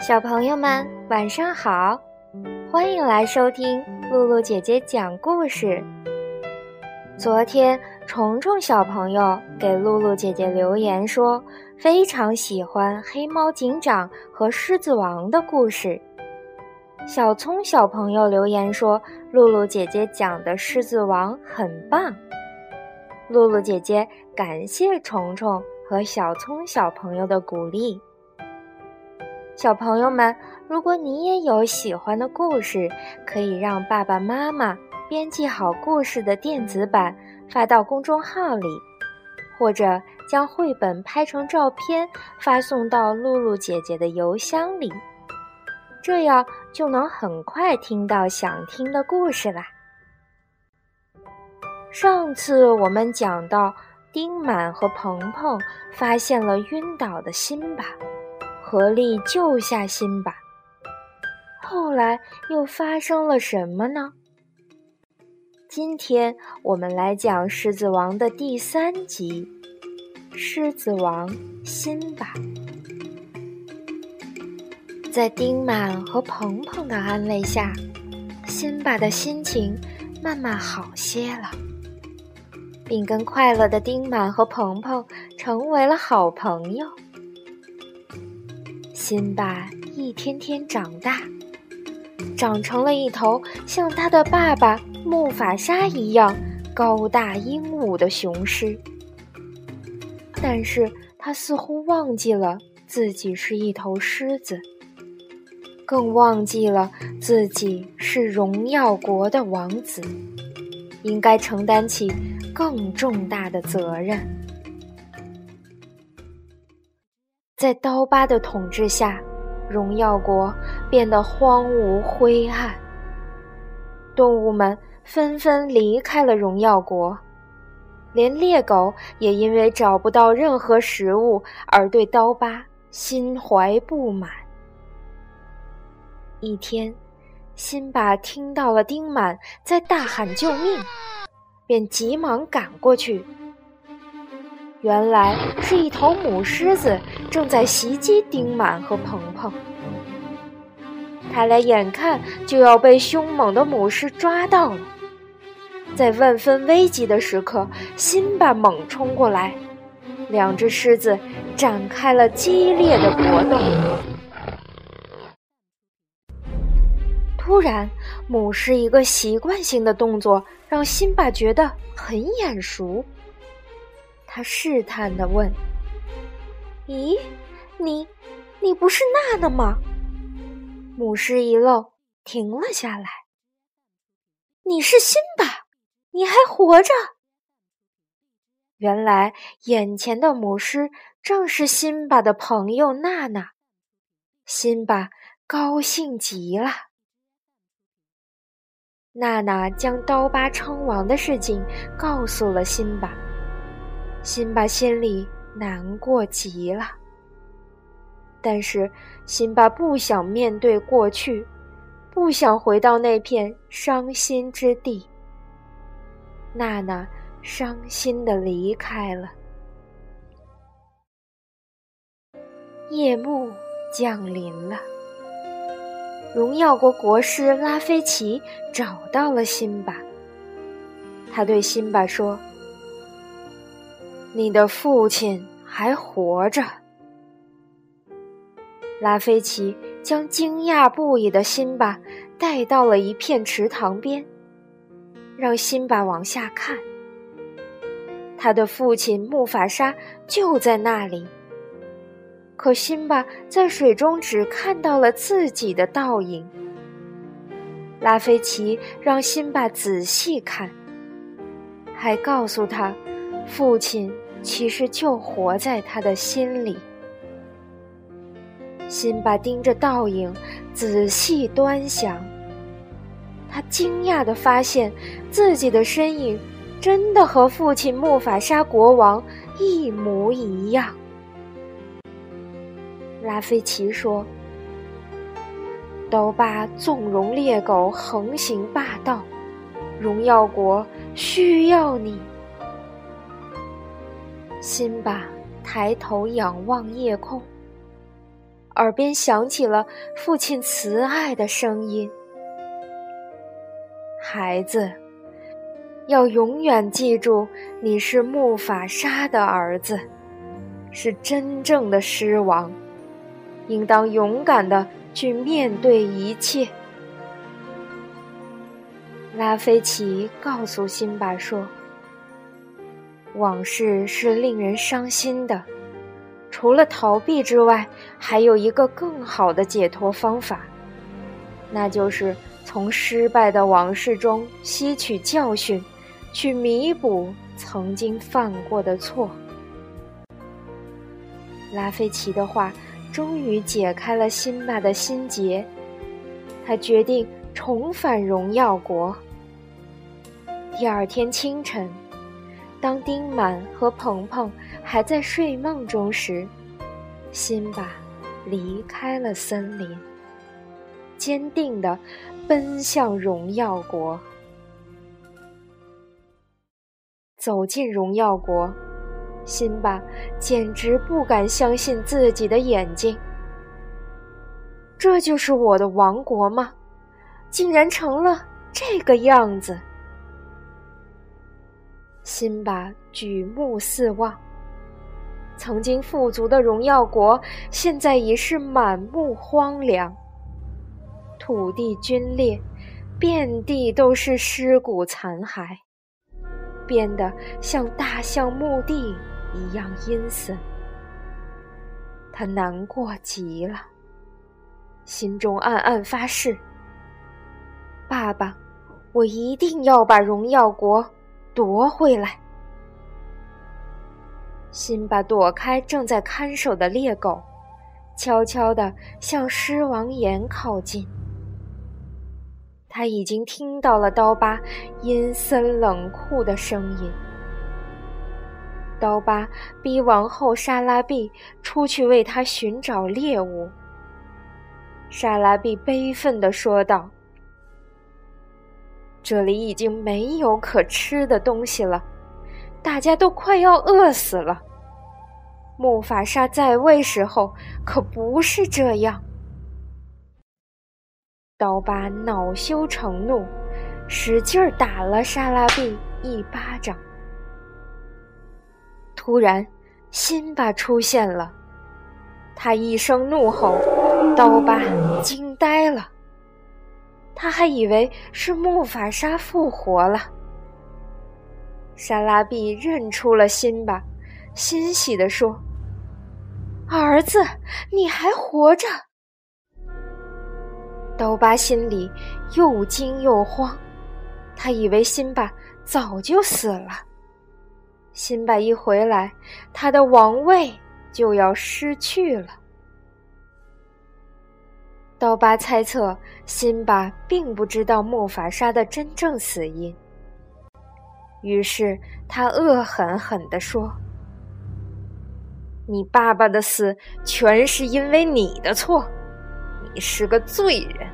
小朋友们，晚上好！欢迎来收听露露姐姐讲故事。昨天，虫虫小朋友给露露姐姐留言说，非常喜欢《黑猫警长》和《狮子王》的故事。小葱小朋友留言说，露露姐姐讲的《狮子王》很棒。露露姐姐感谢虫虫和小葱小朋友的鼓励。小朋友们，如果你也有喜欢的故事，可以让爸爸妈妈编辑好故事的电子版发到公众号里，或者将绘本拍成照片发送到露露姐姐的邮箱里，这样就能很快听到想听的故事啦。上次我们讲到，丁满和鹏鹏发现了晕倒的辛巴。合力救下辛巴。后来又发生了什么呢？今天我们来讲《狮子王》的第三集《狮子王辛巴》。在丁满和鹏鹏的安慰下，辛巴的心情慢慢好些了，并跟快乐的丁满和鹏鹏成为了好朋友。辛巴一天天长大，长成了一头像他的爸爸木法沙一样高大英武的雄狮。但是他似乎忘记了自己是一头狮子，更忘记了自己是荣耀国的王子，应该承担起更重大的责任。在刀疤的统治下，荣耀国变得荒芜灰暗。动物们纷纷离开了荣耀国，连猎狗也因为找不到任何食物而对刀疤心怀不满。一天，辛巴听到了丁满在大喊救命，便急忙赶过去。原来是一头母狮子正在袭击丁满和鹏鹏，他俩眼看就要被凶猛的母狮抓到了。在万分危急的时刻，辛巴猛冲过来，两只狮子展开了激烈的搏斗。突然，母狮一个习惯性的动作让辛巴觉得很眼熟。他试探地问：“咦，你，你不是娜娜吗？”母狮一愣，停了下来。“你是辛巴，你还活着？”原来，眼前的母狮正是辛巴的朋友娜娜。辛巴高兴极了。娜娜将刀疤称王的事情告诉了辛巴。辛巴心里难过极了，但是辛巴不想面对过去，不想回到那片伤心之地。娜娜伤心的离开了。夜幕降临了，荣耀国国师拉菲奇找到了辛巴，他对辛巴说。你的父亲还活着。拉菲奇将惊讶不已的辛巴带到了一片池塘边，让辛巴往下看。他的父亲木法沙就在那里，可辛巴在水中只看到了自己的倒影。拉菲奇让辛巴仔细看，还告诉他，父亲。其实就活在他的心里。辛巴盯着倒影，仔细端详。他惊讶地发现，自己的身影真的和父亲木法沙国王一模一样。拉菲奇说：“刀疤纵容猎狗横行霸道，荣耀国需要你。辛巴抬头仰望夜空，耳边响起了父亲慈爱的声音：“孩子，要永远记住，你是木法沙的儿子，是真正的狮王，应当勇敢的去面对一切。”拉菲奇告诉辛巴说。往事是令人伤心的，除了逃避之外，还有一个更好的解脱方法，那就是从失败的往事中吸取教训，去弥补曾经犯过的错。拉菲奇的话终于解开了辛巴的心结，他决定重返荣耀国。第二天清晨。当丁满和鹏鹏还在睡梦中时，辛巴离开了森林，坚定地奔向荣耀国。走进荣耀国，辛巴简直不敢相信自己的眼睛。这就是我的王国吗？竟然成了这个样子！辛巴举目四望，曾经富足的荣耀国，现在已是满目荒凉。土地龟裂，遍地都是尸骨残骸，变得像大象墓地一样阴森。他难过极了，心中暗暗发誓：“爸爸，我一定要把荣耀国。”夺回来！辛巴躲开正在看守的猎狗，悄悄地向狮王岩靠近。他已经听到了刀疤阴森冷酷的声音。刀疤逼王后莎拉碧出去为他寻找猎物。莎拉碧悲愤地说道。这里已经没有可吃的东西了，大家都快要饿死了。木法沙在位时候可不是这样。刀疤恼羞成怒，使劲儿打了沙拉碧一巴掌。突然，辛巴出现了，他一声怒吼，刀疤惊呆了。他还以为是木法沙复活了。沙拉碧认出了辛巴，欣喜地说：“儿子，你还活着！”刀疤心里又惊又慌，他以为辛巴早就死了。辛巴一回来，他的王位就要失去了。刀疤猜测，辛巴并不知道木法沙的真正死因，于是他恶狠狠地说：“你爸爸的死全是因为你的错，你是个罪人。”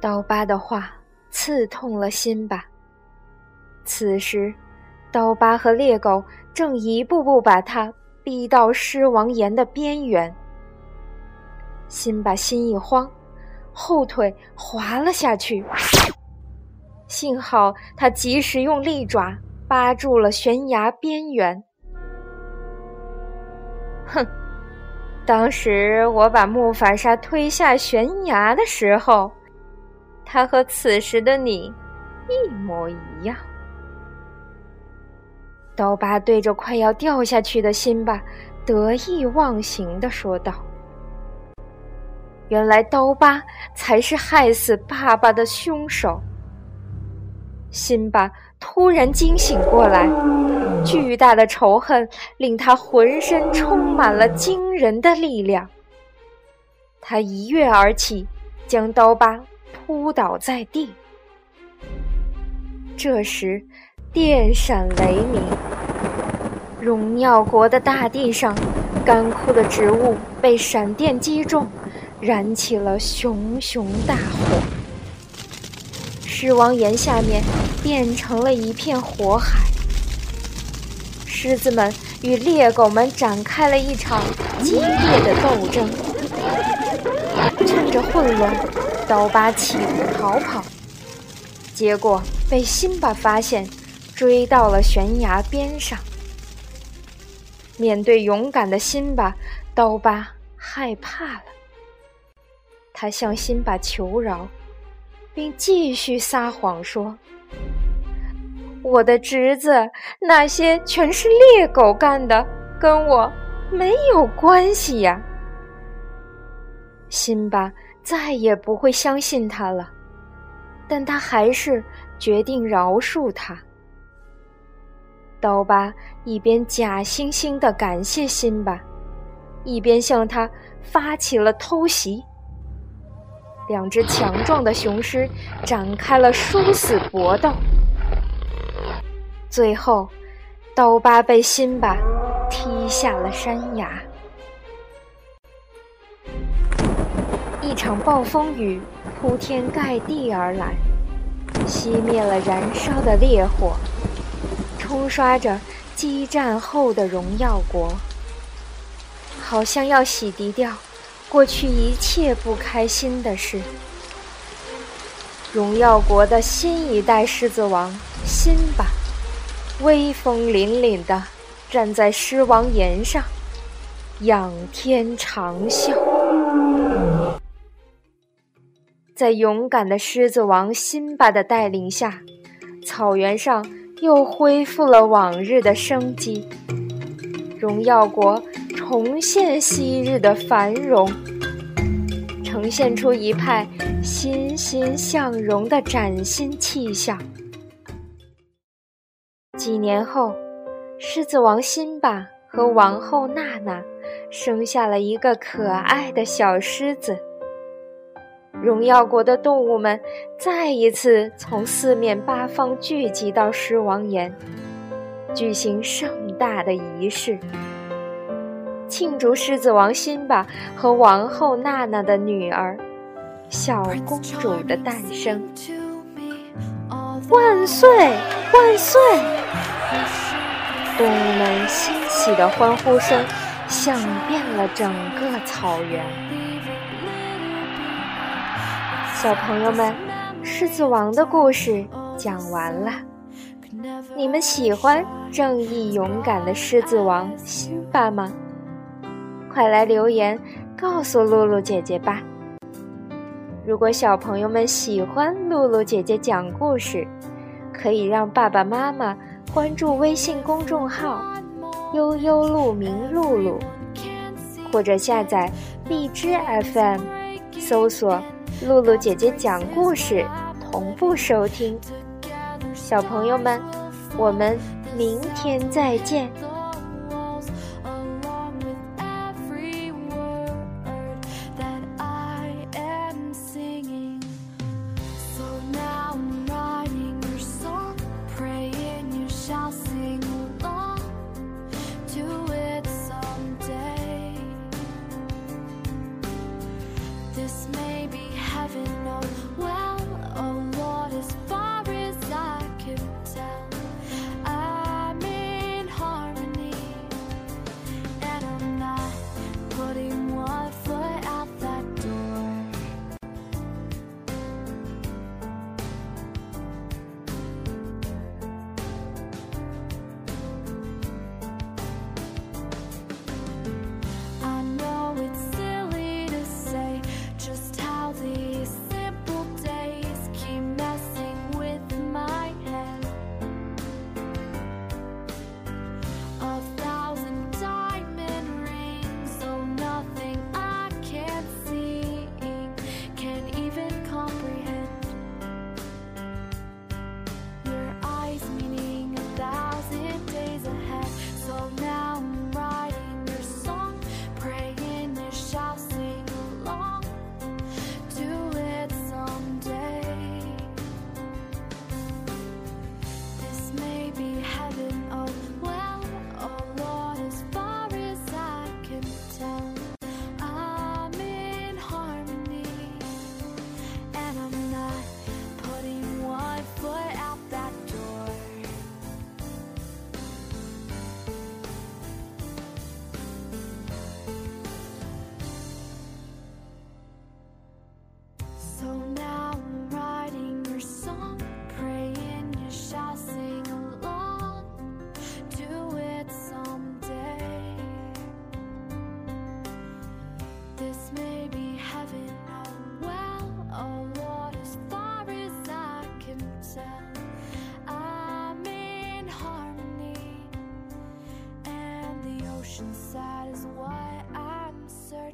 刀疤的话刺痛了辛巴。此时，刀疤和猎狗正一步步把他逼到狮王岩的边缘。辛巴心一慌，后腿滑了下去。幸好他及时用利爪扒住了悬崖边缘。哼，当时我把木法沙推下悬崖的时候，他和此时的你一模一样。刀疤对着快要掉下去的辛巴得意忘形的说道。原来刀疤才是害死爸爸的凶手。辛巴突然惊醒过来，巨大的仇恨令他浑身充满了惊人的力量。他一跃而起，将刀疤扑倒在地。这时，电闪雷鸣，荣耀国的大地上，干枯的植物被闪电击中。燃起了熊熊大火，狮王岩下面变成了一片火海。狮子们与猎狗们展开了一场激烈的斗争。趁着混乱，刀疤企图逃跑，结果被辛巴发现，追到了悬崖边上。面对勇敢的辛巴，刀疤害怕了。他向辛巴求饶，并继续撒谎说：“我的侄子，那些全是猎狗干的，跟我没有关系呀。”辛巴再也不会相信他了，但他还是决定饶恕他。刀疤一边假惺惺的感谢辛巴，一边向他发起了偷袭。两只强壮的雄狮展开了殊死搏斗，最后，刀疤被辛巴踢下了山崖。一场暴风雨铺天盖地而来，熄灭了燃烧的烈火，冲刷着激战后的荣耀国，好像要洗涤掉。过去一切不开心的事。荣耀国的新一代狮子王辛巴，威风凛凛地站在狮王岩上，仰天长啸。在勇敢的狮子王辛巴的带领下，草原上又恢复了往日的生机。荣耀国。重现昔日的繁荣，呈现出一派欣欣向荣的崭新气象。几年后，狮子王辛巴和王后娜娜生下了一个可爱的小狮子。荣耀国的动物们再一次从四面八方聚集到狮王岩，举行盛大的仪式。庆祝狮子王辛巴和王后娜娜的女儿小公主的诞生，万岁万岁！动物们欣喜的欢呼声响遍了整个草原。小朋友们，狮子王的故事讲完了，你们喜欢正义勇敢的狮子王辛巴吗？快来留言告诉露露姐姐吧！如果小朋友们喜欢露露姐姐讲故事，可以让爸爸妈妈关注微信公众号“悠悠鹿鸣露露”，或者下载荔枝 FM，搜索“露露姐姐讲故事”，同步收听。小朋友们，我们明天再见。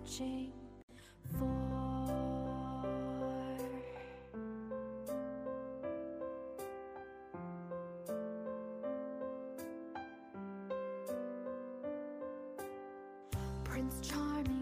Searching for. Prince Charming,